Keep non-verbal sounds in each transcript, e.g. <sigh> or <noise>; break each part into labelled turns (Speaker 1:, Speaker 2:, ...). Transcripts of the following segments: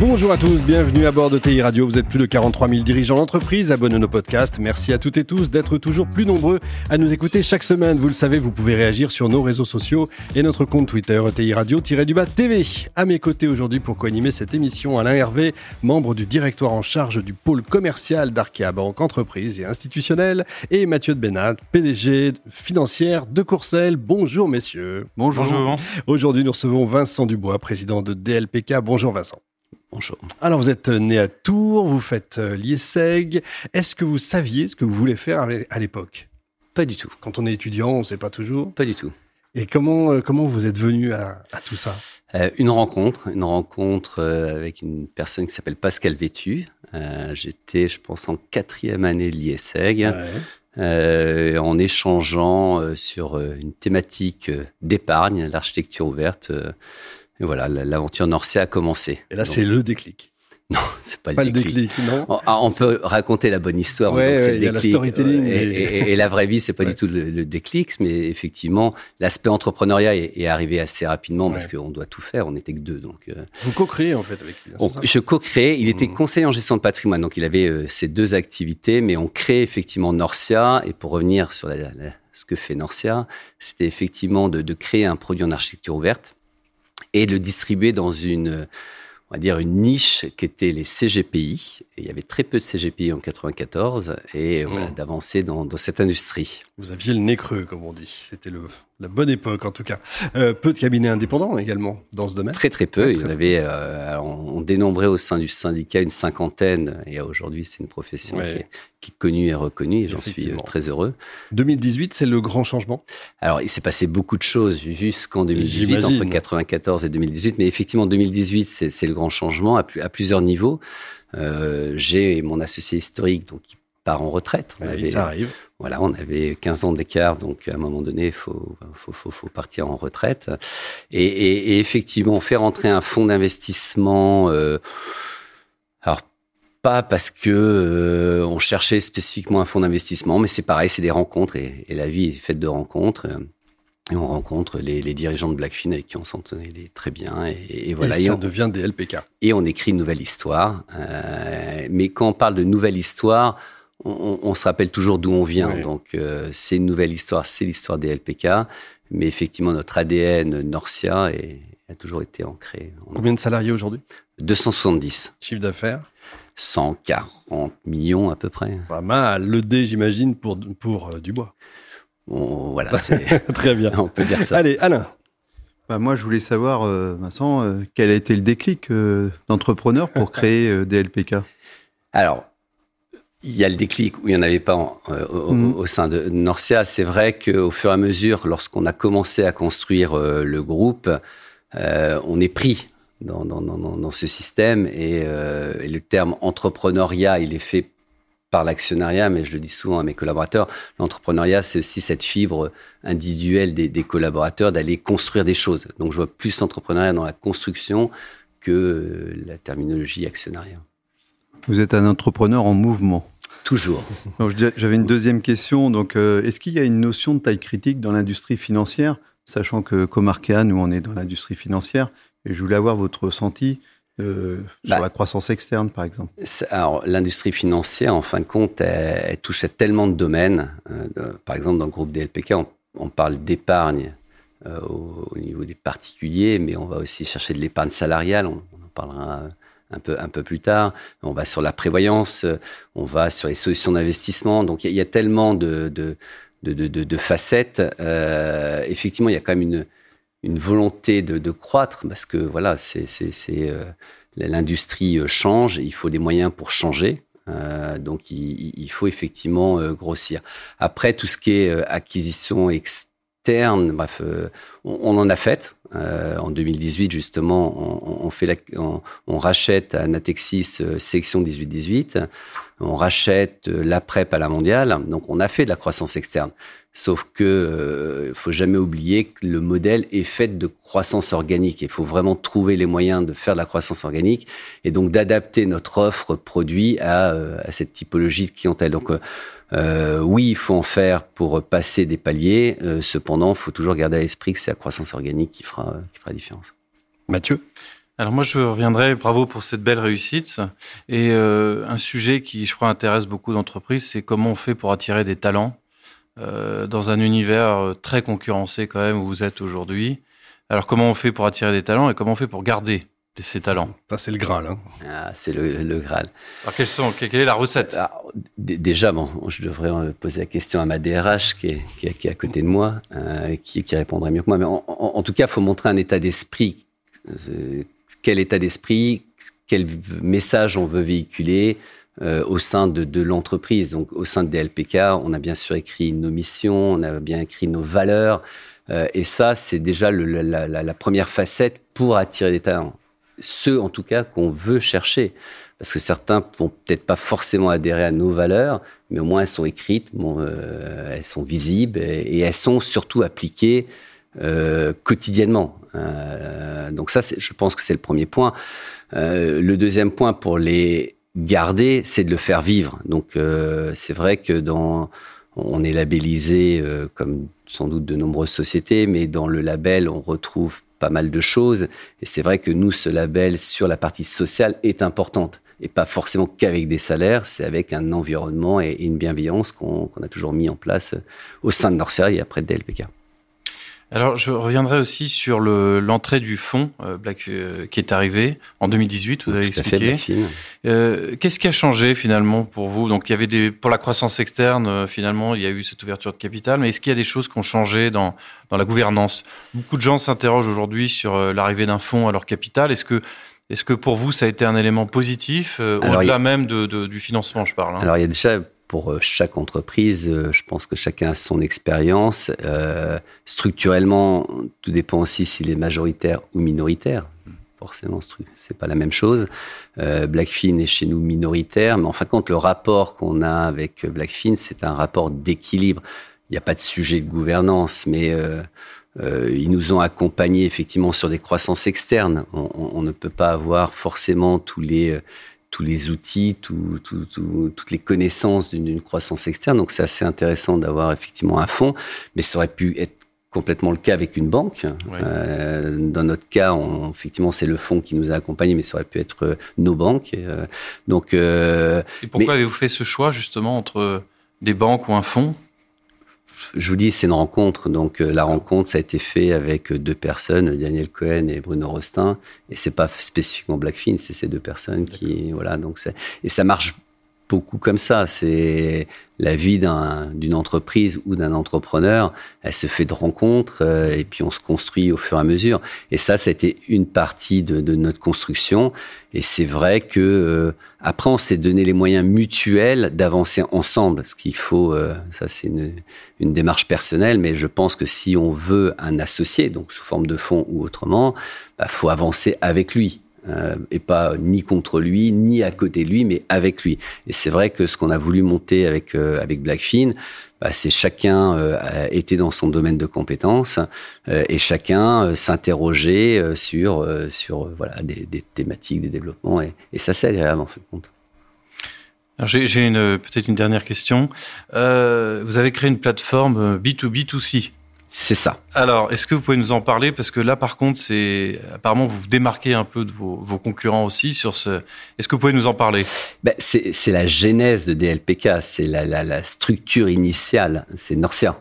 Speaker 1: Bonjour à tous, bienvenue à bord de TI Radio. Vous êtes plus de 43 000 dirigeants d'entreprise, abonnez à nos podcasts. Merci à toutes et tous d'être toujours plus nombreux à nous écouter chaque semaine. Vous le savez, vous pouvez réagir sur nos réseaux sociaux et notre compte Twitter TI Radio-du-bas TV. À mes côtés aujourd'hui pour co-animer cette émission, Alain Hervé, membre du directoire en charge du pôle commercial d'Arkea Banque Entreprise et Institutionnelle, et Mathieu de Benat, PDG financière de Courcelles. Bonjour messieurs.
Speaker 2: Bonjour. Bonjour.
Speaker 1: Aujourd'hui, nous recevons Vincent Dubois, président de DLPK. Bonjour Vincent.
Speaker 2: Bonjour.
Speaker 1: Alors vous êtes né à Tours, vous faites euh, l'IESEG. Est-ce que vous saviez ce que vous voulez faire à l'époque?
Speaker 2: Pas du tout.
Speaker 1: Quand on est étudiant, on ne sait pas toujours
Speaker 2: Pas du tout.
Speaker 1: Et comment, euh, comment vous êtes venu à, tout ça?
Speaker 2: Euh, Une rencontre, une rencontre avec une personne qui s'appelle Pascal Vétu. J'étais, je pense, en quatrième année de l'IESEG. en échangeant sur une thématique d'épargne, l'architecture ouverte, et voilà, l'aventure Norcia a commencé.
Speaker 1: Et là, c'est le déclic. <laughs>
Speaker 2: Non, c'est pas,
Speaker 1: pas
Speaker 2: le
Speaker 1: déclic. non
Speaker 2: on, ah, on peut raconter la bonne histoire.
Speaker 1: Ouais, il y a la storytelling.
Speaker 2: Et, la vraie vie, c'est pas du tout le, déclic, mais effectivement, l'aspect entrepreneuriat est, arrivé assez rapidement parce qu'on doit tout faire. On n'était que deux, donc.
Speaker 1: Euh, Vous co-créez en fait avec lui.
Speaker 2: Hein, je co-créais. Il était mmh. conseiller en gestion de patrimoine, donc il avait euh, ces deux activités, mais on crée effectivement Norcia. Et pour revenir sur ce que fait Norcia, c'était effectivement de, de créer un produit en architecture ouverte et le distribuer dans une, on va dire, une niche qui était les CGPI. il y avait très peu de CGPI en 94 et voilà, mmh. d'avancer dans, dans, cette industrie.
Speaker 1: Vous aviez le nez creux, comme on dit. C'était le, la bonne époque, en tout cas. Euh, peu de cabinets indépendants également dans ce domaine.
Speaker 2: Très très peu. Il y avait, euh, on, dénombrait au sein du syndicat une cinquantaine. Et aujourd'hui, c'est une profession qui, est, qui, est, connue et reconnue. Et j'en suis euh, très heureux.
Speaker 1: 2018, c'est le grand changement?
Speaker 2: Alors, il s'est passé beaucoup de choses jusqu'en 2018, entre 94 et 2018. Mais effectivement, 2018, c'est le grand changement à, à plusieurs niveaux. Euh, J'ai mon associé historique, donc qui part en retraite.
Speaker 1: On ça arrive
Speaker 2: voilà, on avait 15 ans d'écart, donc à un moment donné, il faut, faut, faut, faut, partir en retraite. Et, et, et, effectivement, on fait rentrer un fonds d'investissement. Euh, alors, pas parce que euh, on cherchait spécifiquement un fonds d'investissement, mais c'est pareil, c'est des rencontres et, et, la vie est faite de rencontres. Et on rencontre les, les dirigeants de Blackfin avec qui on s'entendait très bien. Et, voilà.
Speaker 1: Et ça devient des LPK.
Speaker 2: Et on écrit une nouvelle histoire. Euh, mais quand on parle de nouvelle histoire, on, se rappelle toujours d'où on vient. Donc, euh, c'est une nouvelle histoire, c'est l'histoire des LPK. Mais effectivement, notre ADN Norcia a toujours été ancré.
Speaker 1: Combien de salariés aujourd'hui?
Speaker 2: 270.
Speaker 1: Chiffre d'affaires?
Speaker 2: 140 millions à peu près.
Speaker 1: Pas mal. Le D, j'imagine, pour, pour euh, Dubois.
Speaker 2: voilà, <laughs>
Speaker 1: Très bien. <laughs>
Speaker 2: On peut dire ça.
Speaker 1: Allez, Alain.
Speaker 3: Bah moi, je voulais savoir, euh, Vincent, quel a été le déclic d'entrepreneur pour <laughs> créer DLPK
Speaker 2: Alors, il y a le déclic où il n'y en avait pas euh, mm. au, sein de Norcia. C'est vrai qu'au fur et à mesure, lorsqu'on a commencé à construire euh, le groupe, euh, on est pris dans, dans, dans, dans ce système et, et, le terme entrepreneuriat, il est fait par l'actionnariat, mais je le dis souvent à mes collaborateurs, l'entrepreneuriat, c'est aussi cette fibre individuelle des, des collaborateurs d'aller construire des choses. Donc je vois plus l'entrepreneuriat dans la construction que la terminologie actionnariat.
Speaker 3: Vous êtes un entrepreneur en mouvement.
Speaker 2: Toujours.
Speaker 3: J'avais une deuxième question. Donc, euh, est-ce qu'il y a une notion de taille critique dans l'industrie financière, sachant que comme Arkea, nous, on est dans l'industrie financière, et je voulais avoir votre ressenti euh, sur bah. la croissance externe, par exemple.
Speaker 2: Alors, l'industrie financière, en fin de compte, elle, touche à tellement de domaines. Euh, par exemple, dans le groupe DLPK, on, on parle d'épargne au, niveau des particuliers, mais on va aussi chercher de l'épargne salariale. On, on en parlera un peu, un peu plus tard. On va sur la prévoyance, on va sur les solutions d'investissement. Donc il y, a tellement de, de, de, de, de facettes. Euh, effectivement, il y a quand même une, une volonté de, de croître parce que voilà, c'est, c'est, c'est euh, l'industrie change, et il faut des moyens pour changer. Euh, donc il, il, faut effectivement euh, grossir. Après tout ce qui est euh, acquisition externe, bref, on, on, en a fait. Euh, en 2018, justement, on, on fait la, on, on, rachète à Natexis euh, section 18-18. On rachète la PrEP à la mondiale, donc on a fait de la croissance externe. Sauf que euh, faut jamais oublier que le modèle est fait de croissance organique. Il faut vraiment trouver les moyens de faire de la croissance organique et donc d'adapter notre offre produit à, euh, à, cette typologie de clientèle. Donc euh, oui, il faut en faire pour passer des paliers. cependant, il faut toujours garder à l'esprit que c'est la croissance organique qui fera qui fera la différence.
Speaker 1: Mathieu?
Speaker 4: Alors moi, je reviendrai, bravo pour cette belle réussite. Et un sujet qui, je crois, intéresse beaucoup d'entreprises, c'est comment on fait pour attirer des talents euh, dans un univers euh, très concurrencé quand même où vous êtes aujourd'hui. Alors comment on fait pour attirer des talents et comment on fait pour garder ces talents?
Speaker 1: Ça c'est le Graal. Hein.
Speaker 2: Ah, c'est le, Graal.
Speaker 4: Alors quelles sont, quelle est la recette?
Speaker 2: Déjà, bon, je devrais euh, poser la question à ma DRH qui est, qui est, à côté de moi, qui, qui, répondrait mieux que moi. Mais en, tout cas, il faut montrer un état d'esprit. Quel état d'esprit, quel message on veut véhiculer, euh, au sein de, l'entreprise. Donc, au sein de DLPK, on a bien sûr écrit nos missions, on a bien écrit nos valeurs. Euh, et ça, c'est déjà la, première facette pour attirer des talents. Ceux, en tout cas, qu'on veut chercher. Parce que certains vont peut-être pas forcément adhérer à nos valeurs, mais au moins elles sont écrites, euh, elles sont visibles et, elles sont surtout appliquées quotidiennement. Euh, donc ça, je pense que c'est le premier point. Euh, le deuxième point pour les garder, c'est de le faire vivre. Donc euh, c'est vrai que dans on est labellisé comme sans doute de nombreuses sociétés, mais dans le label on retrouve pas mal de choses. Et c'est vrai que nous, ce label sur la partie sociale est importante et pas forcément qu'avec des salaires, c'est avec un environnement et, une bienveillance qu'on a toujours mis en place au sein de Norcia et après de DLPK.
Speaker 4: Alors, je reviendrai aussi sur l'entrée du fonds euh, Black, euh, qui est arrivé en 2018. Vous avez expliqué. Euh, Qu'est-ce qui a changé finalement pour vous? Donc, il y avait des pour la croissance externe. Euh, finalement, il y a eu cette ouverture de capital. Mais est-ce qu'il y a des choses qui ont changé dans dans la gouvernance? Beaucoup de gens s'interrogent aujourd'hui sur l'arrivée d'un fonds à leur capital. Est-ce que est-ce que pour vous, ça a été un élément positif au-delà même de, de, du financement, je parle
Speaker 2: hein? Alors, il y a déjà pour euh, chaque entreprise. Euh, je pense que chacun a son expérience. Euh, structurellement, tout dépend aussi s'il est majoritaire ou minoritaire. Forcément, c'est pas la même chose. Blackfin est chez nous minoritaire, mais en fin de compte, le rapport qu'on a avec Blackfin, c'est un rapport d'équilibre. Il n'y a pas de sujet de gouvernance, mais ils nous ont accompagnés effectivement sur des croissances externes. On, on, ne peut pas avoir forcément tous les tous les outils, tout, tout, toutes les connaissances d'une croissance externe. Donc c'est assez intéressant d'avoir effectivement un fonds, mais ça aurait pu être complètement le cas avec une banque. Euh, dans notre cas, on, effectivement, c'est le fonds qui nous a accompagnés, mais ça aurait pu être euh, nos banques. Euh, donc,
Speaker 4: euh, et pourquoi avez-vous fait ce choix justement entre des banques ou un fonds?
Speaker 2: Je vous dis, c'est une rencontre. Donc, euh, la rencontre, ça a été fait avec deux personnes, Daniel Cohen et Bruno Rostin. Et c'est pas spécifiquement Blackfin, c'est ces deux personnes qui, voilà. Donc, et ça marche beaucoup comme ça. C'est la vie d'une entreprise ou d'un entrepreneur. Elle se fait de rencontres euh, et puis on se construit au fur et à mesure. Et ça, été une partie de, de notre construction. Et c'est vrai que euh, après, on s'est donné les moyens mutuels d'avancer ensemble. Ce qu'il faut, euh, ça c'est une, une, démarche personnelle, mais je pense que si on veut un associé, donc sous forme de fonds ou autrement, bah, faut avancer avec lui. Euh, et pas ni contre lui, ni à côté de lui, mais avec lui. Et c'est vrai que ce qu'on a voulu monter avec, euh, avec Blackfin, bah, c'est chacun euh, était dans son domaine de compétences euh, et chacun s'interrogeait sur, sur voilà, des, des, thématiques, des développements. Et, ça, c'est agréable en fait compte.
Speaker 4: J'ai peut-être une dernière question. vous avez créé une plateforme B2B2C
Speaker 2: c'est ça.
Speaker 4: Alors, est-ce que vous pouvez nous en parler? Parce que là, par contre, c'est apparemment vous vous démarquez un peu de vos, vos concurrents aussi sur ce. Est-ce que vous pouvez nous en parler?
Speaker 2: Ben, C'est la genèse de DLPK, c'est la, la, la, structure initiale, c'est Norcia.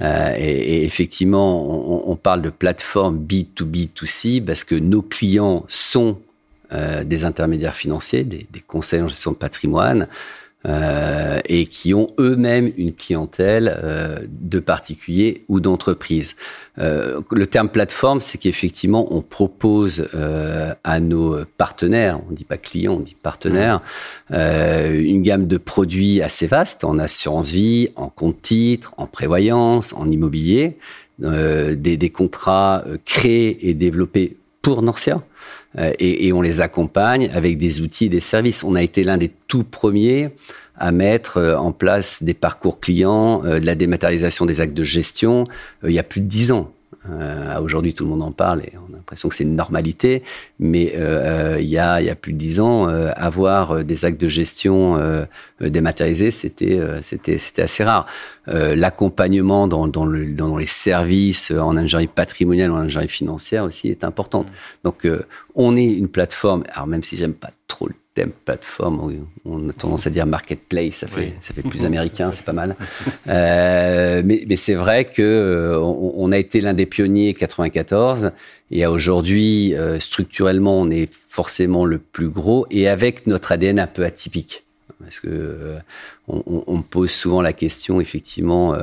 Speaker 2: Euh, et, et, effectivement, on, on, parle de plateforme B2B2C parce que nos clients sont euh, des intermédiaires financiers, des, des conseils en gestion de patrimoine, euh, et qui ont eux-mêmes une clientèle euh, de particuliers ou d'entreprises. Euh, le terme plateforme, c'est qu'effectivement, on propose à nos partenaires, on dit pas clients, on dit partenaires, une gamme de produits assez vaste en assurance vie, en compte titre, en prévoyance, en immobilier, des contrats créés et développés pour Norcia. Et, et, on les accompagne avec des outils des services. On a été l'un des tout premiers à mettre en place des parcours clients, de la dématérialisation des actes de gestion il y a plus de dix ans. Euh, Aujourd'hui, tout le monde en parle et on a l'impression que c'est une normalité. Mais euh, euh il, y a, il y a plus de dix ans, euh, avoir des actes de gestion dématérialisés, c'était c'était c'était assez rare. L'accompagnement dans, dans, le, dans les services en ingénierie patrimoniale en ingénierie financière aussi est important. Donc, on est une plateforme. Alors même si j'aime pas trop le thème plateforme, on a tendance à dire marketplace, ça fait, ça fait plus américain, c'est pas mal. <laughs> Euh, mais, mais c'est vrai que euh, on, a été l'un des pionniers 94 et aujourd'hui, euh, structurellement, on est forcément le plus gros et avec notre ADN un peu atypique. Parce que euh, on, on, pose souvent la question, effectivement,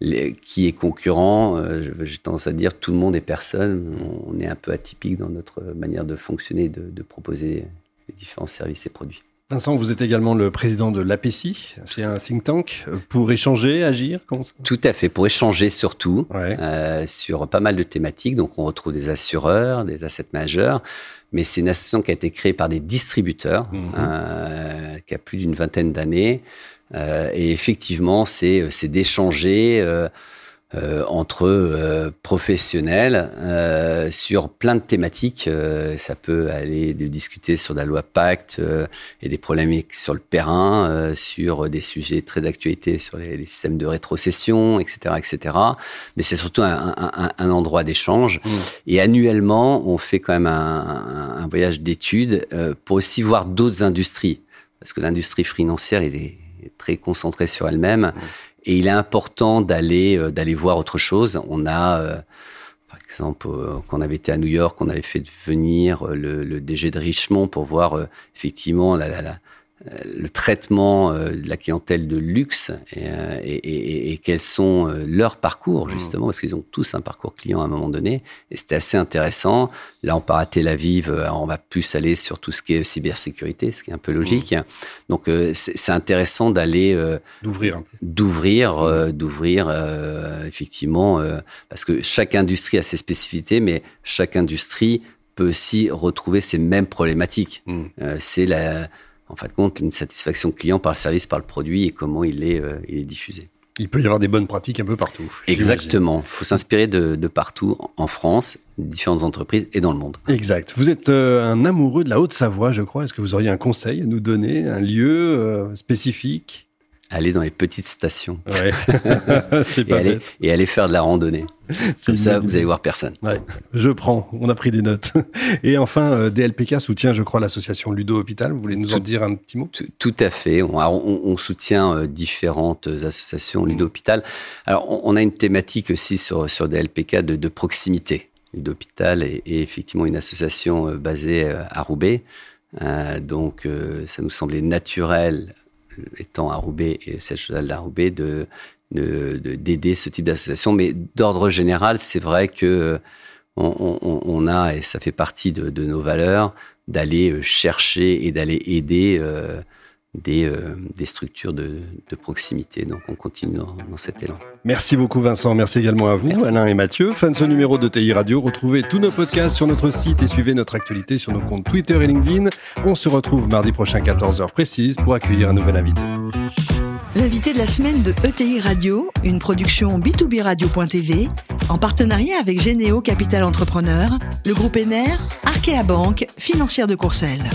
Speaker 2: les, qui est concurrent? J'ai tendance à dire tout le monde est personne. On est un peu atypique dans notre manière de fonctionner, de, de proposer les différents services et produits.
Speaker 1: Vincent, vous êtes également le président de l'APCI. C'est un think tank pour échanger, agir
Speaker 2: Tout à fait, pour échanger surtout euh, sur pas mal de thématiques. Donc, on retrouve des assureurs, des asset managers, mais c'est une association qui a été créée par des distributeurs, mhm. euh, qui a plus d'une vingtaine d'années. Euh, et effectivement, c'est d'échanger euh, entre euh, professionnels euh, sur plein de thématiques. Euh, ça peut aller de discuter sur la loi Pacte et des problèmes sur le terrain, sur des sujets très d'actualité sur les, les, systèmes de rétrocession, etc., etc. Mais c'est surtout un, un, un endroit d'échange. Mmh. Et annuellement, on fait quand même un, un voyage d'études pour aussi voir d'autres industries, parce que l'industrie financière est très concentrée sur elle-même. Mmh. Et il est important d'aller euh, d'aller voir autre chose. On a euh, par exemple, euh, quand on avait été à New York, on avait fait venir le, le DG de Richemont pour voir effectivement la, la, la, euh, le traitement euh, de la clientèle de luxe euh, et, et, et, quels sont leurs parcours mmh. justement parce qu'ils ont tous un parcours client à un moment donné et c'était assez intéressant là on part à Tel Aviv on va plus aller sur tout ce qui est cybersécurité ce qui est un peu mmh. logique donc c'est intéressant d'aller
Speaker 1: d'ouvrir
Speaker 2: d'ouvrir mmh. d'ouvrir effectivement parce que chaque industrie a ses spécificités mais chaque industrie peut aussi retrouver ces mêmes problématiques c'est la en fin de compte, une satisfaction client par le service, par le produit et comment il est, euh, il est diffusé.
Speaker 1: Il peut y avoir des bonnes pratiques un peu partout.
Speaker 2: Exactement. Il faut s'inspirer de, de, partout en France, différentes entreprises et dans le monde.
Speaker 1: Exact. Vous êtes euh, un amoureux de la Haute-Savoie, je crois. Est-ce que vous auriez un conseil à nous donner, un lieu euh, spécifique?
Speaker 2: Aller dans les petites stations.
Speaker 1: Ouais. <laughs> c'est pas
Speaker 2: et, aller, et aller faire de la randonnée. Comme ça, vous allez voir personne.
Speaker 1: Ouais. Je prends. On a pris des notes. Et enfin, euh, DLPK soutient, je crois, l'association Ludo Hôpital. Vous voulez nous en dire un petit mot?
Speaker 2: tout, à fait. On, on, on soutient euh, différentes associations Ludo Hôpital. Alors, on, on, a une thématique aussi sur, sur DLPK de, de proximité. Ludo Hôpital est, est, effectivement une association euh, basée à Roubaix. Euh, donc, ça nous semblait naturel étant à Roubaix et cette chose d'Aroubais, de d'aider ce type d'association. Mais d'ordre général, c'est vrai que on, on, a, et ça fait partie de, nos valeurs, d'aller euh, chercher et d'aller aider euh, des, euh, des structures de, de, proximité. Donc on continue dans, dans, cet élan.
Speaker 1: Merci beaucoup Vincent, merci également à vous merci. Alain et Mathieu. Fin de ce numéro de TI Radio, retrouvez tous nos podcasts sur notre site et suivez notre actualité sur nos comptes Twitter et LinkedIn. On se retrouve mardi prochain 14h précise pour accueillir un nouvel invité.
Speaker 5: L'invité de la semaine de ETI Radio, une production B2B Radio.tv, en partenariat avec Généo Capital Entrepreneur, le groupe ENER, Arkea Banque, financière de Courcelles.